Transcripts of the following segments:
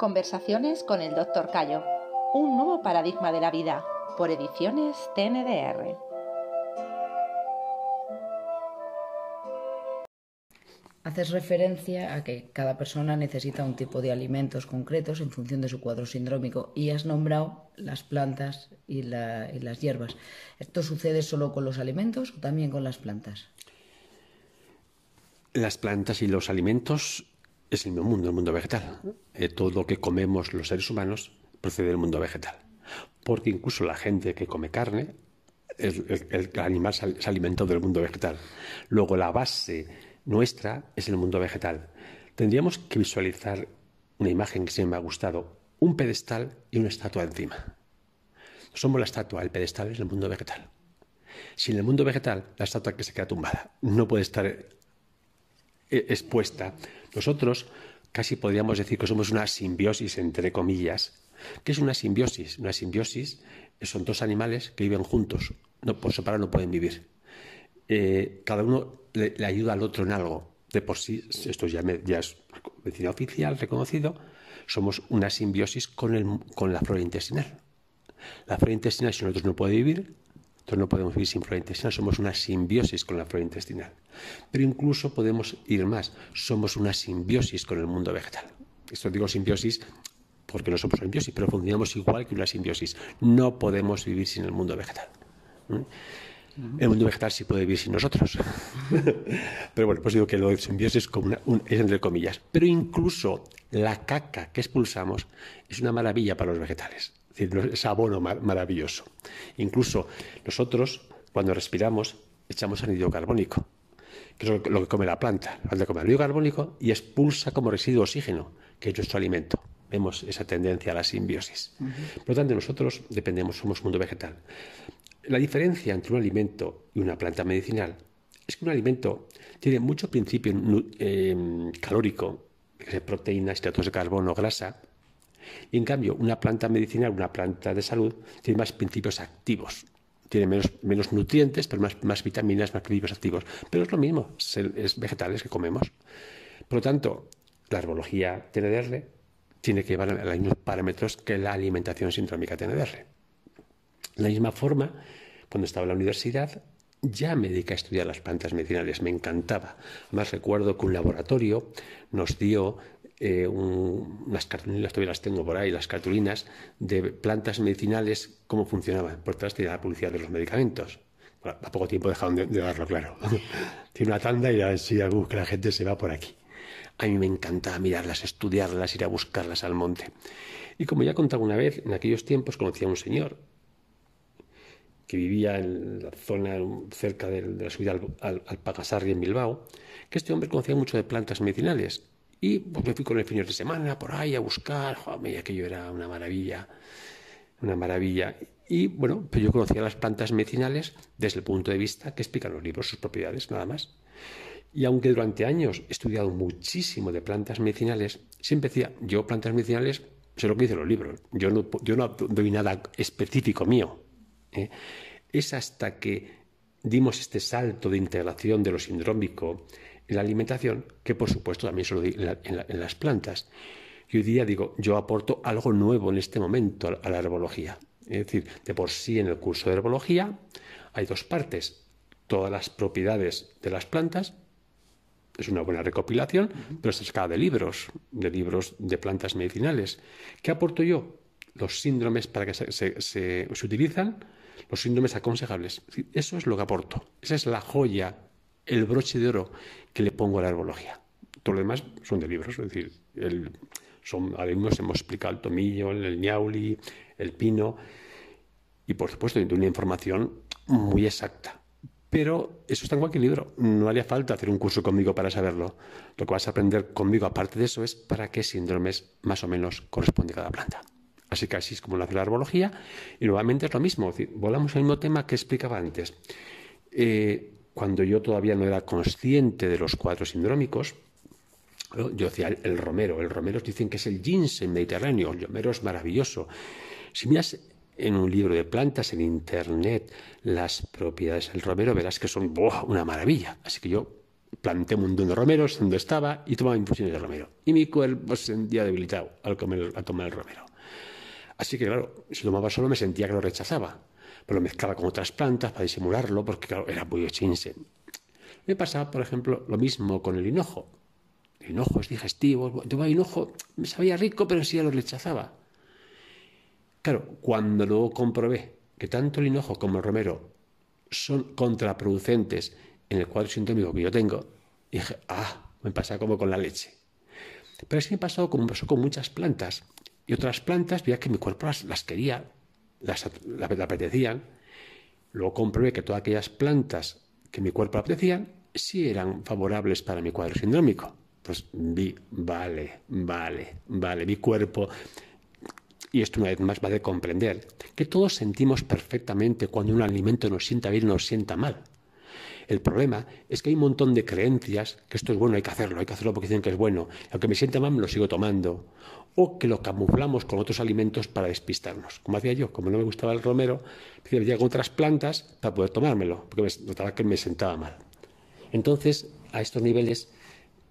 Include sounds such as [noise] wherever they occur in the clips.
Conversaciones con el Dr. Cayo. Un nuevo paradigma de la vida. Por ediciones TNDR. Haces referencia a que cada persona necesita un tipo de alimentos concretos en función de su cuadro sindrómico y has nombrado las plantas y, las hierbas. ¿Esto sucede solo con los alimentos o también con las plantas? Las plantas y los alimentos es el mismo mundo, el mundo vegetal. Eh, todo lo que comemos los seres humanos procede del mundo vegetal. Porque incluso la gente que come carne, el, animal se, alimentó del mundo vegetal. Luego la base nuestra es el mundo vegetal. Tendríamos que visualizar una imagen que siempre me ha gustado, un pedestal y una estatua encima. Somos la estatua, el pedestal es el mundo vegetal. Si en el mundo vegetal la estatua que se queda tumbada no puede estar eh, expuesta, nosotros casi podríamos decir que somos una simbiosis entre comillas. ¿Qué es una simbiosis? Una simbiosis son dos animales que viven juntos, no, por separado no pueden vivir. Eh, cada uno le, ayuda al otro en algo. De por sí, esto ya, es medicina oficial, reconocido, somos una simbiosis con, el, con la flora intestinal. La flora intestinal, si nosotros no puede vivir, nosotros no podemos vivir sin flora intestinal, somos una simbiosis con la flora intestinal. Pero incluso podemos ir más, somos una simbiosis con el mundo vegetal. Esto digo simbiosis porque no somos simbiosis, pero funcionamos igual que una simbiosis. No podemos vivir sin el mundo vegetal. El mundo vegetal sí puede vivir sin nosotros. [laughs] Pero bueno, pues digo que lo de simbiosis es entre comillas. Pero incluso la caca que expulsamos es una maravilla para los vegetales. Es decir, es abono maravilloso. Incluso nosotros, cuando respiramos, echamos anidro carbónico, que es lo que come la planta. La planta come carbónico y expulsa como residuo oxígeno, que es nuestro alimento. Vemos esa tendencia a la simbiosis. Por lo tanto, nosotros dependemos, somos mundo vegetal. La diferencia entre un alimento y una planta medicinal es que un alimento tiene mucho principio eh, calórico, proteínas, hidratos de carbono, grasa, y en cambio una planta medicinal, una planta de salud, tiene más principios activos, tiene menos, nutrientes, pero más, vitaminas, más principios activos. Pero es lo mismo, es, vegetales que comemos. Por lo tanto, la herbología TNDR tiene que llevar a los mismos parámetros que la alimentación sindrómica TNDR. De la misma forma, cuando estaba en la universidad, ya me dediqué a estudiar las plantas medicinales, me encantaba. Además recuerdo que un laboratorio nos dio eh, unas cartulinas, todavía las tengo por ahí, las cartulinas de plantas medicinales, cómo funcionaban. Por detrás tenía la publicidad de los medicamentos. a poco tiempo dejaron de, darlo claro. [laughs] Tiene una tanda y así que la gente se va por aquí. A mí me encantaba mirarlas, estudiarlas, ir a buscarlas al monte. Y como ya contaba una vez, en aquellos tiempos conocí a un señor que vivía en la zona cerca de, la subida al, Pagasarri en Bilbao, que este hombre conocía mucho de plantas medicinales. Y pues me fui con el fines de semana por ahí a buscar, joder, aquello era una maravilla, una maravilla. Y bueno, pues yo conocía las plantas medicinales desde el punto de vista que explican los libros, sus propiedades, nada más. Y aunque durante años he estudiado muchísimo de plantas medicinales, siempre decía, yo plantas medicinales sé lo que dicen los libros, yo no, yo no doy nada específico mío, ¿eh? Es hasta que dimos este salto de integración de lo sindrómico en la alimentación, que por supuesto también se lo di en, las plantas. Y hoy día digo, yo aporto algo nuevo en este momento a la herbología. Es decir, de por sí en el curso de herbología hay dos partes. Todas las propiedades de las plantas, es una buena recopilación, pero está sacada de libros, de libros de plantas medicinales. ¿Qué aporto yo? Los síndromes para que se utilizan los síndromes aconsejables. Eso es lo que aporto. Esa es la joya, el broche de oro que le pongo a la herbología. Todo lo demás son de libros, es decir, el, son alumnos hemos explicado el tomillo, el ñauli, el pino, y por supuesto de una información muy exacta. Pero eso está en cualquier libro. No haría falta hacer un curso conmigo para saberlo. Lo que vas a aprender conmigo, aparte de eso, es para qué síndromes más o menos corresponde cada planta. Así que así es como nace la herbología. Y nuevamente es lo mismo, volvamos al mismo tema que explicaba antes. Eh, cuando yo todavía no era consciente de los cuadros sindrómicos, yo decía el, romero, el romero dicen que es el ginseng mediterráneo, el romero es maravilloso. Si miras en un libro de plantas en internet las propiedades del romero, verás que son una maravilla. Así que yo planté un montón de romeros donde estaba y tomaba infusiones de romero. Y mi cuerpo se sentía debilitado al, comer, al tomar el romero. Así que, claro, si tomaba solo me sentía que lo rechazaba. Pero lo mezclaba con otras plantas para disimularlo, porque, era muy chinse. Me pasaba, por ejemplo, lo mismo con el hinojo. El hinojo es digestivo. Tomaba hinojo, me sabía rico, pero sí ya lo rechazaba. Claro, cuando luego comprobé que tanto el hinojo como el romero son contraproducentes en el cuadro sintómico que yo tengo, dije, ah, me pasa como con la leche. Pero así me pasó como pasó con muchas plantas. Y otras plantas, veía que mi cuerpo las, quería, las, apetecían. Luego comprobé que todas aquellas plantas que mi cuerpo apetecían sí eran favorables para mi cuadro sindrómico. Entonces vi, vale, vale, vale, mi cuerpo. Y esto una vez más va de comprender que todos sentimos perfectamente cuando un alimento nos sienta bien o nos sienta mal. El problema es que hay un montón de creencias que esto es bueno, hay que hacerlo, hay que hacerlo porque dicen que es bueno. Aunque me sienta mal, me lo sigo tomando. O que lo camuflamos con otros alimentos para despistarnos. Como hacía yo, como no me gustaba el romero, decía con otras plantas para poder tomármelo, porque me notaba que me sentaba mal. Entonces, a estos niveles,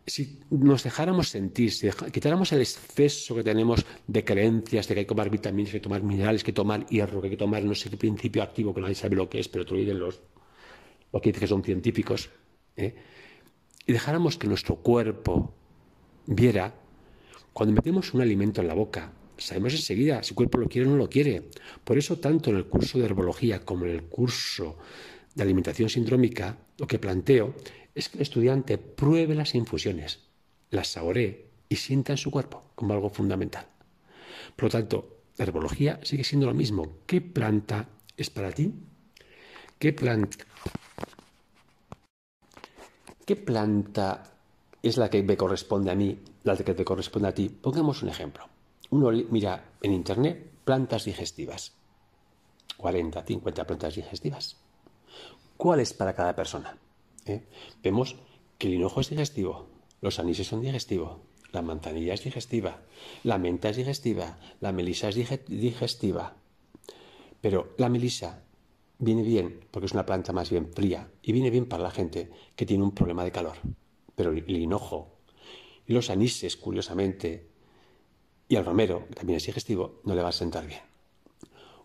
si nos dejáramos sentir, si quitáramos el exceso que tenemos de creencias de que hay que tomar vitaminas, que hay que tomar minerales, que hay que tomar hierro, que hay que tomar no sé qué principio activo que nadie sabe lo que es, pero te lo los o que que son científicos, ¿eh? y dejáramos que nuestro cuerpo viera, cuando metemos un alimento en la boca, sabemos enseguida si el cuerpo lo quiere o no lo quiere. Por eso, tanto en el curso de herbología como en el curso de alimentación sindrómica, lo que planteo es que el estudiante pruebe las infusiones, las saboree y sienta en su cuerpo como algo fundamental. Por lo tanto, la herbología sigue siendo lo mismo. ¿Qué planta es para ti? ¿Qué planta ¿Qué planta es la que me corresponde a mí, la que te corresponde a ti? Pongamos un ejemplo. Uno mira en internet plantas digestivas. 40, 50 plantas digestivas. ¿Cuál es para cada persona? ¿Eh? Vemos que el hinojo es digestivo, los anises son digestivos, la manzanilla es digestiva, la menta es digestiva, la melisa es digestiva. Pero la melisa viene bien porque es una planta más bien fría y viene bien para la gente que tiene un problema de calor. Pero el hinojo y los anises, curiosamente, y el romero, que también es digestivo, no le va a sentar bien.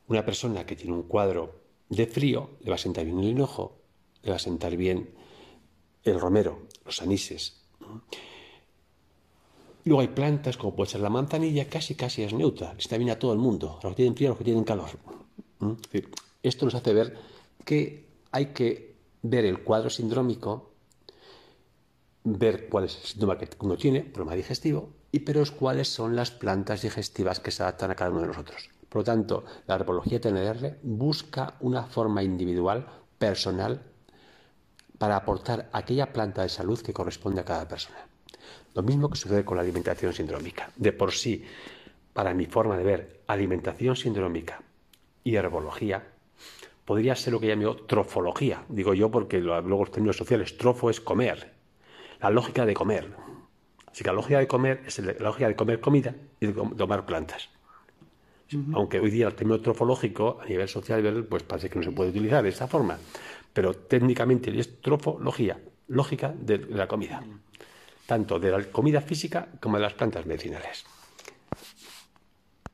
Una persona que tiene un cuadro de frío, le va a sentar bien el hinojo, le va a sentar bien el romero, los anises. Luego hay plantas como puede ser la manzanilla, casi casi es neutra, está bien a todo el mundo, los que tienen frío, a los que tienen calor. Esto nos hace ver que hay que ver el cuadro sindrómico, ver cuál es el síntoma que uno tiene, problema digestivo, y pero cuáles son las plantas digestivas que se adaptan a cada uno de nosotros. Por lo tanto, la herbología TNR busca una forma individual, personal, para aportar aquella planta de salud que corresponde a cada persona. Lo mismo que sucede con la alimentación sindrómica. De por sí, para mi forma de ver, alimentación sindrómica y herbología podría ser lo que llamo trofología. Digo yo porque luego los términos sociales, trofo es comer, la lógica de comer. Así que la lógica de comer es la lógica de comer comida y de tomar plantas. Aunque hoy día el término trofológico a nivel social pues parece que no se puede utilizar de esa forma, pero técnicamente es trofología, lógica de la comida, tanto de la comida física como de las plantas medicinales.